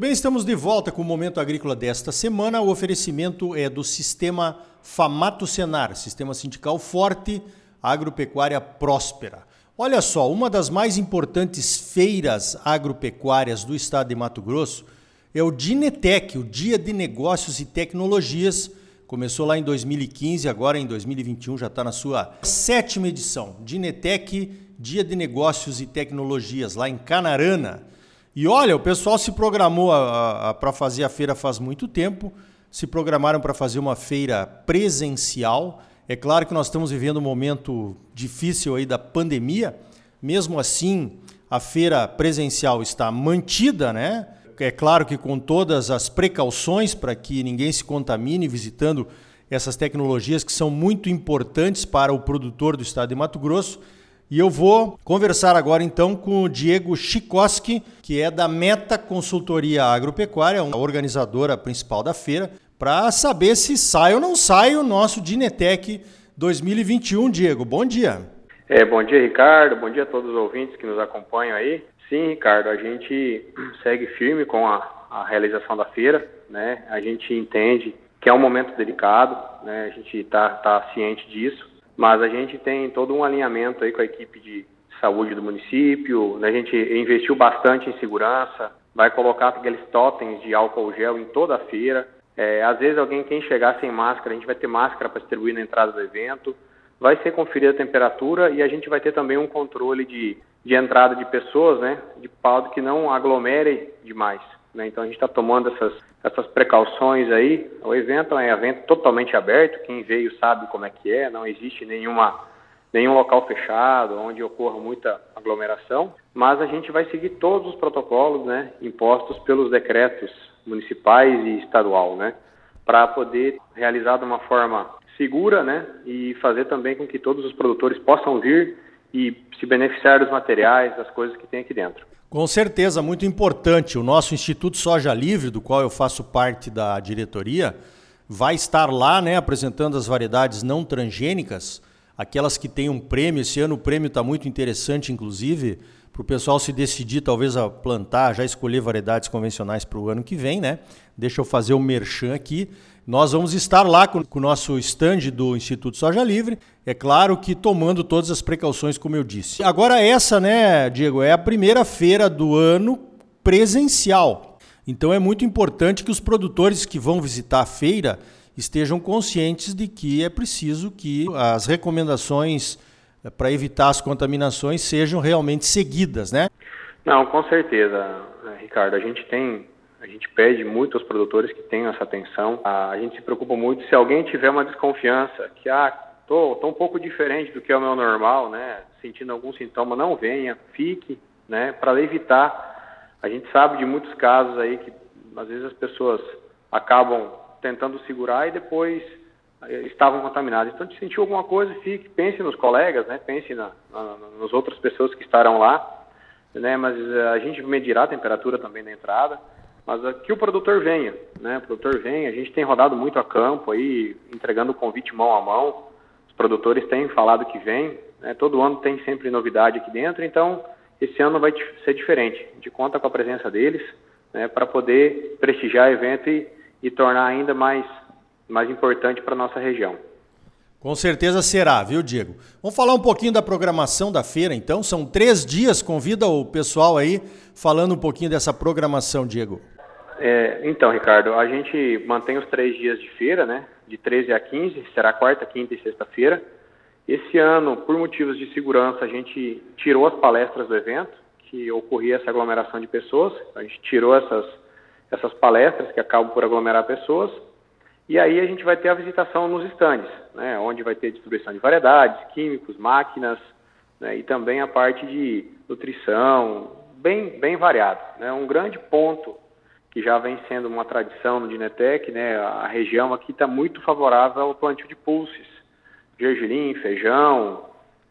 Muito bem, estamos de volta com o Momento Agrícola desta semana. O oferecimento é do Sistema Famato Senar, Sistema Sindical Forte, Agropecuária Próspera. Olha só, uma das mais importantes feiras agropecuárias do estado de Mato Grosso é o Dinetec, o Dia de Negócios e Tecnologias. Começou lá em 2015, agora em 2021 já está na sua sétima edição. Dinetec, Dia de Negócios e Tecnologias, lá em Canarana. E olha, o pessoal se programou para fazer a feira faz muito tempo, se programaram para fazer uma feira presencial. É claro que nós estamos vivendo um momento difícil aí da pandemia. Mesmo assim, a feira presencial está mantida, né? É claro que com todas as precauções para que ninguém se contamine visitando essas tecnologias que são muito importantes para o produtor do estado de Mato Grosso. E eu vou conversar agora então com o Diego Chikoski, que é da Meta Consultoria Agropecuária, a organizadora principal da feira, para saber se sai ou não sai o nosso Dinetec 2021. Diego, bom dia. É, bom dia, Ricardo. Bom dia a todos os ouvintes que nos acompanham aí. Sim, Ricardo, a gente segue firme com a, a realização da feira, né? A gente entende que é um momento delicado, né? A gente está tá ciente disso. Mas a gente tem todo um alinhamento aí com a equipe de saúde do município, né? a gente investiu bastante em segurança, vai colocar aqueles totens de álcool gel em toda a feira. É, às vezes alguém quem chegar sem máscara, a gente vai ter máscara para distribuir na entrada do evento, vai ser conferida a temperatura e a gente vai ter também um controle de, de entrada de pessoas, né, de modo que não aglomere demais. Né? Então a gente está tomando essas, essas precauções aí. O evento é um evento totalmente aberto, quem veio sabe como é que é, não existe nenhuma, nenhum local fechado onde ocorra muita aglomeração, mas a gente vai seguir todos os protocolos né, impostos pelos decretos municipais e estadual, né, para poder realizar de uma forma segura né, e fazer também com que todos os produtores possam vir e se beneficiar dos materiais, das coisas que tem aqui dentro. Com certeza, muito importante. O nosso Instituto Soja Livre, do qual eu faço parte da diretoria, vai estar lá né, apresentando as variedades não transgênicas, aquelas que têm um prêmio. Esse ano o prêmio está muito interessante, inclusive, para o pessoal se decidir talvez a plantar, já escolher variedades convencionais para o ano que vem. Né? Deixa eu fazer o um merchan aqui. Nós vamos estar lá com, com o nosso stand do Instituto Soja Livre, é claro que tomando todas as precauções, como eu disse. Agora, essa, né, Diego, é a primeira feira do ano presencial. Então, é muito importante que os produtores que vão visitar a feira estejam conscientes de que é preciso que as recomendações eh, para evitar as contaminações sejam realmente seguidas, né? Não, com certeza, Ricardo. A gente tem a gente pede muito aos produtores que tenham essa atenção. A gente se preocupa muito se alguém tiver uma desconfiança, que ah, tô, tô um pouco diferente do que é o meu normal, né? Sentindo algum sintoma, não venha, fique, né? Para evitar. A gente sabe de muitos casos aí que às vezes as pessoas acabam tentando segurar e depois eh, estavam contaminados. Então, se sentiu alguma coisa, fique, pense nos colegas, né? Pense na, na, nas outras pessoas que estarão lá, né? Mas eh, a gente medirá a temperatura também na entrada mas que o produtor venha, né? O produtor venha. A gente tem rodado muito a campo aí, entregando o convite mão a mão. Os produtores têm falado que vem, né? Todo ano tem sempre novidade aqui dentro, então esse ano vai ser diferente. A gente conta com a presença deles, né? Para poder prestigiar o evento e, e tornar ainda mais mais importante para nossa região. Com certeza será, viu, Diego? Vamos falar um pouquinho da programação da feira, então. São três dias. Convida o pessoal aí falando um pouquinho dessa programação, Diego. É, então, Ricardo, a gente mantém os três dias de feira, né? De 13 a 15, será quarta, quinta e sexta-feira. Esse ano, por motivos de segurança, a gente tirou as palestras do evento, que ocorria essa aglomeração de pessoas. A gente tirou essas, essas palestras que acabam por aglomerar pessoas e aí a gente vai ter a visitação nos estandes, né, onde vai ter distribuição de variedades, químicos, máquinas, né, e também a parte de nutrição, bem, bem variado. Né, um grande ponto que já vem sendo uma tradição no Dinetec, né, a região aqui está muito favorável ao plantio de pulses, gergelim, feijão,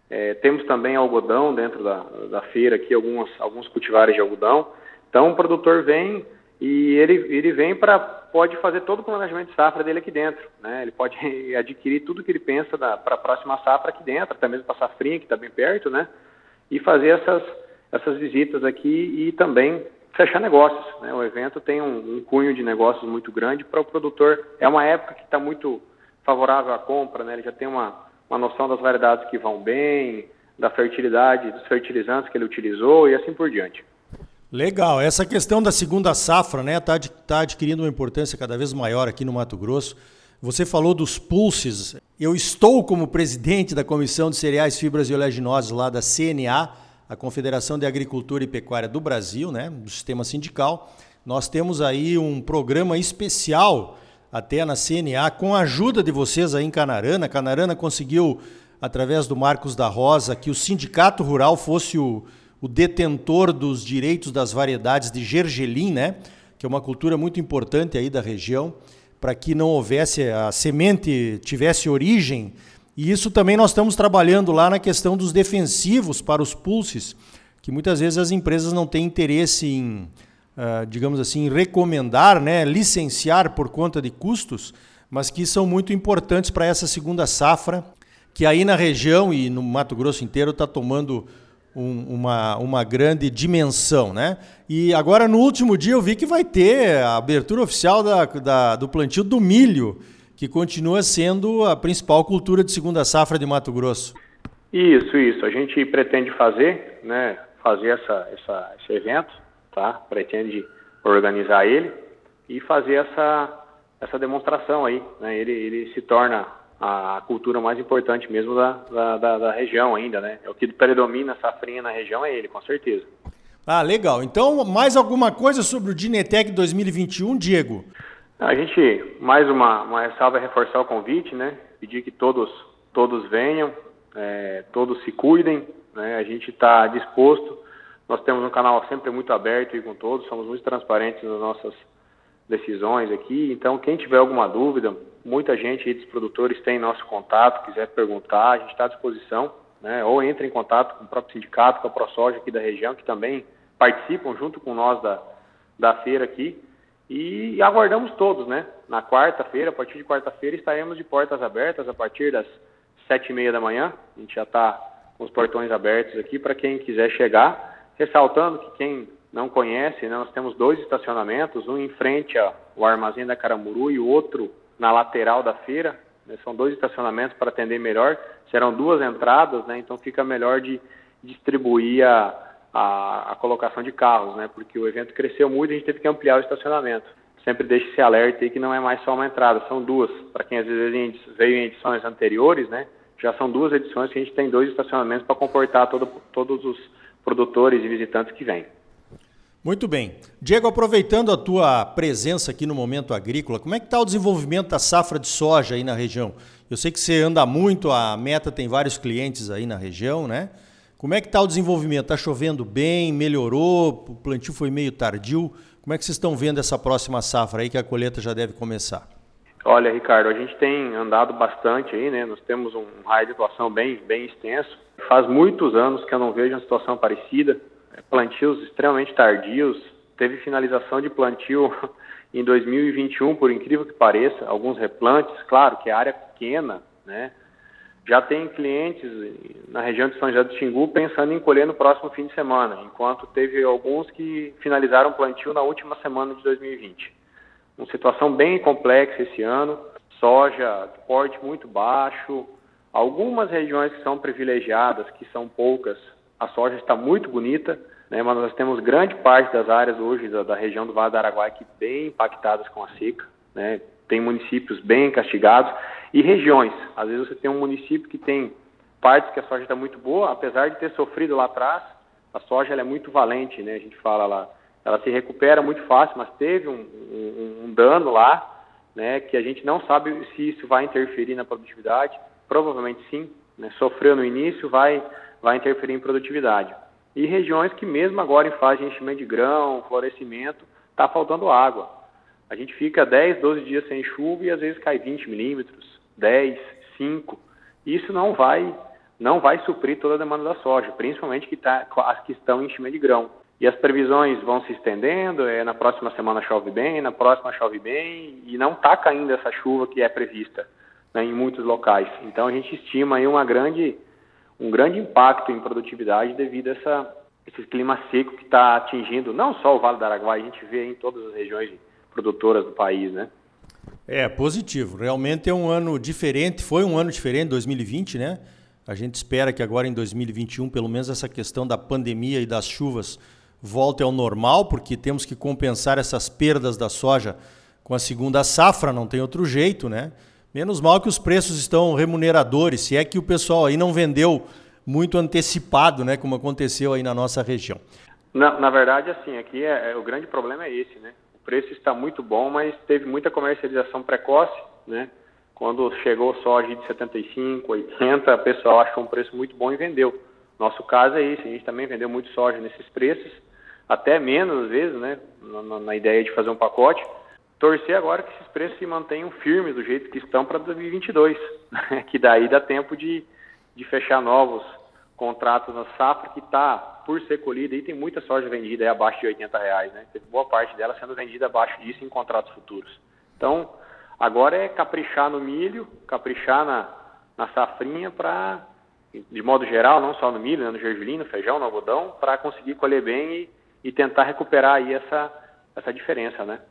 é, temos também algodão dentro da, da feira aqui, algumas, alguns cultivares de algodão. Então o produtor vem e ele, ele vem para pode fazer todo o planejamento de safra dele aqui dentro, né? Ele pode adquirir tudo que ele pensa para a próxima safra aqui dentro, até mesmo para a safrinha que está bem perto, né? E fazer essas essas visitas aqui e também fechar negócios. Né? O evento tem um, um cunho de negócios muito grande para o produtor. É uma época que está muito favorável à compra, né? ele já tem uma, uma noção das variedades que vão bem, da fertilidade, dos fertilizantes que ele utilizou e assim por diante. Legal. Essa questão da segunda safra né, está tá adquirindo uma importância cada vez maior aqui no Mato Grosso. Você falou dos pulses. Eu estou como presidente da Comissão de Cereais, Fibras e Oleaginosas lá da CNA, a Confederação de Agricultura e Pecuária do Brasil, né, do sistema sindical. Nós temos aí um programa especial até na CNA com a ajuda de vocês aí em Canarana. Canarana conseguiu, através do Marcos da Rosa, que o Sindicato Rural fosse o o detentor dos direitos das variedades de gergelim, né? que é uma cultura muito importante aí da região, para que não houvesse a semente tivesse origem. E isso também nós estamos trabalhando lá na questão dos defensivos para os pulses, que muitas vezes as empresas não têm interesse em, uh, digamos assim, recomendar, né, licenciar por conta de custos, mas que são muito importantes para essa segunda safra, que aí na região e no Mato Grosso inteiro está tomando um, uma, uma grande dimensão, né? E agora no último dia eu vi que vai ter a abertura oficial da, da, do plantio do milho, que continua sendo a principal cultura de segunda safra de Mato Grosso. Isso, isso. A gente pretende fazer, né? Fazer essa, essa, esse evento, tá? Pretende organizar ele e fazer essa, essa demonstração aí, né? Ele, ele se torna a cultura mais importante mesmo da, da, da, da região ainda, né? É o que predomina a safrinha na região é ele, com certeza. Ah, legal. Então, mais alguma coisa sobre o Dinetec 2021, Diego? A gente, mais uma, uma ressalva é reforçar o convite, né? Pedir que todos, todos venham, é, todos se cuidem, né? A gente está disposto. Nós temos um canal sempre muito aberto e com todos, somos muito transparentes nas nossas decisões aqui. Então, quem tiver alguma dúvida, muita gente aí dos produtores tem nosso contato, quiser perguntar, a gente está à disposição, né? Ou entre em contato com o próprio sindicato, com a ProSoja aqui da região, que também participam junto com nós da, da feira aqui. E aguardamos todos, né? Na quarta-feira, a partir de quarta-feira, estaremos de portas abertas a partir das sete e meia da manhã. A gente já está com os portões abertos aqui para quem quiser chegar. Ressaltando que quem não conhece, né, nós temos dois estacionamentos, um em frente ao armazém da Caramuru e o outro na lateral da feira. Né, são dois estacionamentos para atender melhor. Serão duas entradas, né, então fica melhor de distribuir a, a, a, colocação de carros, né, porque o evento cresceu muito e a gente teve que ampliar o estacionamento. Sempre deixe esse alerta aí que não é mais só uma entrada, são duas. Para quem às vezes veio em edições anteriores, né, já são duas edições que a gente tem dois estacionamentos para comportar todo, todos os produtores e visitantes que vêm. Muito bem. Diego, aproveitando a tua presença aqui no Momento Agrícola, como é que está o desenvolvimento da safra de soja aí na região? Eu sei que você anda muito, a Meta tem vários clientes aí na região, né? Como é que está o desenvolvimento? Está chovendo bem? Melhorou? O plantio foi meio tardio? Como é que vocês estão vendo essa próxima safra aí que a colheita já deve começar? Olha, Ricardo, a gente tem andado bastante aí, né? Nós temos um raio de atuação bem, bem extenso. Faz muitos anos que eu não vejo uma situação parecida plantios extremamente tardios. Teve finalização de plantio em 2021, por incrível que pareça, alguns replantes, claro que é área pequena, né? Já tem clientes na região de São José do Xingu pensando em colher no próximo fim de semana, enquanto teve alguns que finalizaram plantio na última semana de 2020. Uma situação bem complexa esse ano, soja porte muito baixo, algumas regiões que são privilegiadas, que são poucas, a soja está muito bonita, né, mas nós temos grande parte das áreas hoje da, da região do Vale do Araguaia que bem impactadas com a seca, né, tem municípios bem castigados e regiões. Às vezes você tem um município que tem partes que a soja está muito boa, apesar de ter sofrido lá atrás, a soja é muito valente, né, a gente fala lá, ela se recupera muito fácil, mas teve um, um, um dano lá, né, que a gente não sabe se isso vai interferir na produtividade, provavelmente sim, né, sofreu no início, vai, vai interferir em produtividade e regiões que mesmo agora em fase de enchimento de grão, florescimento, está faltando água. A gente fica 10, 12 dias sem chuva e às vezes cai 20 milímetros, 10, 5. Isso não vai não vai suprir toda a demanda da soja, principalmente que tá, as que estão em enchimento de grão. E as previsões vão se estendendo, é, na próxima semana chove bem, na próxima chove bem, e não está caindo essa chuva que é prevista né, em muitos locais. Então a gente estima aí uma grande um grande impacto em produtividade devido a essa, esse clima seco que está atingindo não só o Vale do Araguaia, a gente vê em todas as regiões produtoras do país, né? É, positivo. Realmente é um ano diferente, foi um ano diferente, 2020, né? A gente espera que agora em 2021, pelo menos essa questão da pandemia e das chuvas volte ao normal, porque temos que compensar essas perdas da soja com a segunda safra, não tem outro jeito, né? Menos mal que os preços estão remuneradores, se é que o pessoal aí não vendeu muito antecipado, né, como aconteceu aí na nossa região. Na, na verdade, assim, aqui é, é, o grande problema é esse, né? O preço está muito bom, mas teve muita comercialização precoce, né? Quando chegou soja de 75, 80, o pessoal achou um preço muito bom e vendeu. Nosso caso é esse, a gente também vendeu muito soja nesses preços, até menos às vezes, né? Na, na ideia de fazer um pacote torcer agora que esses preços se mantenham firmes do jeito que estão para 2022, né? que daí dá tempo de, de fechar novos contratos na safra que está por ser colhida e tem muita soja vendida aí abaixo de 80 reais, né? Tem boa parte dela sendo vendida abaixo disso em contratos futuros. Então, agora é caprichar no milho, caprichar na, na safrinha para, de modo geral, não só no milho, né? no gergelim, no feijão, no algodão, para conseguir colher bem e, e tentar recuperar aí essa, essa diferença, né?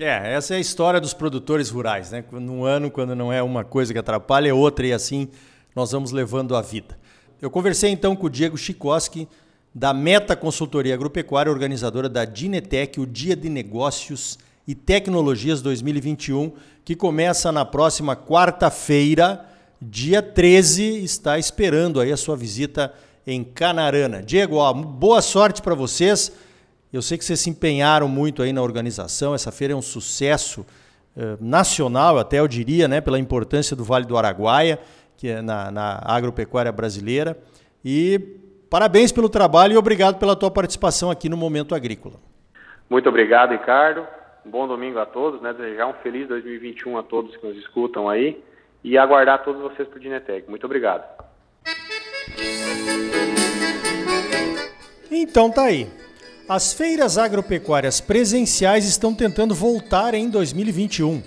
É, essa é a história dos produtores rurais, né? Num ano, quando não é uma coisa que atrapalha, é outra, e assim nós vamos levando a vida. Eu conversei então com o Diego Chikoski, da Meta Consultoria Agropecuária, organizadora da Dinetec, o Dia de Negócios e Tecnologias 2021, que começa na próxima quarta-feira, dia 13, está esperando aí a sua visita em Canarana. Diego, ó, boa sorte para vocês. Eu sei que vocês se empenharam muito aí na organização. Essa feira é um sucesso eh, nacional, até eu diria, né, pela importância do Vale do Araguaia, que é na, na agropecuária brasileira. E parabéns pelo trabalho e obrigado pela tua participação aqui no Momento Agrícola. Muito obrigado, Ricardo. Um bom domingo a todos, né? Desejar um feliz 2021 a todos que nos escutam aí e aguardar todos vocês para o Dinetec. Muito obrigado. Então tá aí. As feiras agropecuárias presenciais estão tentando voltar em 2021.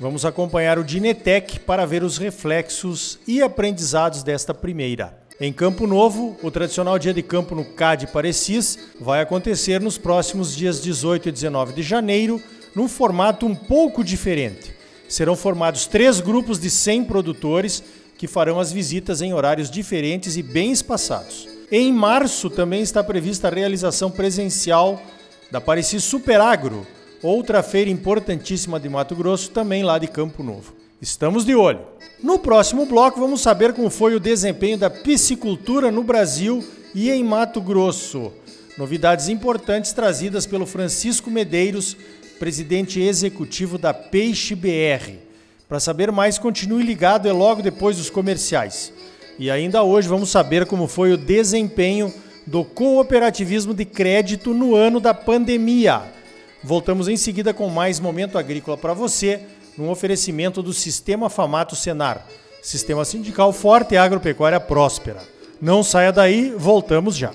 Vamos acompanhar o Dinetec para ver os reflexos e aprendizados desta primeira. Em Campo Novo, o tradicional dia de campo no CAD Parecis vai acontecer nos próximos dias 18 e 19 de janeiro, num formato um pouco diferente. Serão formados três grupos de 100 produtores que farão as visitas em horários diferentes e bem espaçados. Em março também está prevista a realização presencial da Pareci Superagro, outra feira importantíssima de Mato Grosso, também lá de Campo Novo. Estamos de olho. No próximo bloco vamos saber como foi o desempenho da piscicultura no Brasil e em Mato Grosso. Novidades importantes trazidas pelo Francisco Medeiros, presidente executivo da Peixe BR. Para saber mais, continue ligado, é logo depois dos comerciais. E ainda hoje vamos saber como foi o desempenho do cooperativismo de crédito no ano da pandemia. Voltamos em seguida com mais momento agrícola para você, num oferecimento do Sistema Famato Senar, Sistema Sindical Forte e Agropecuária Próspera. Não saia daí, voltamos já.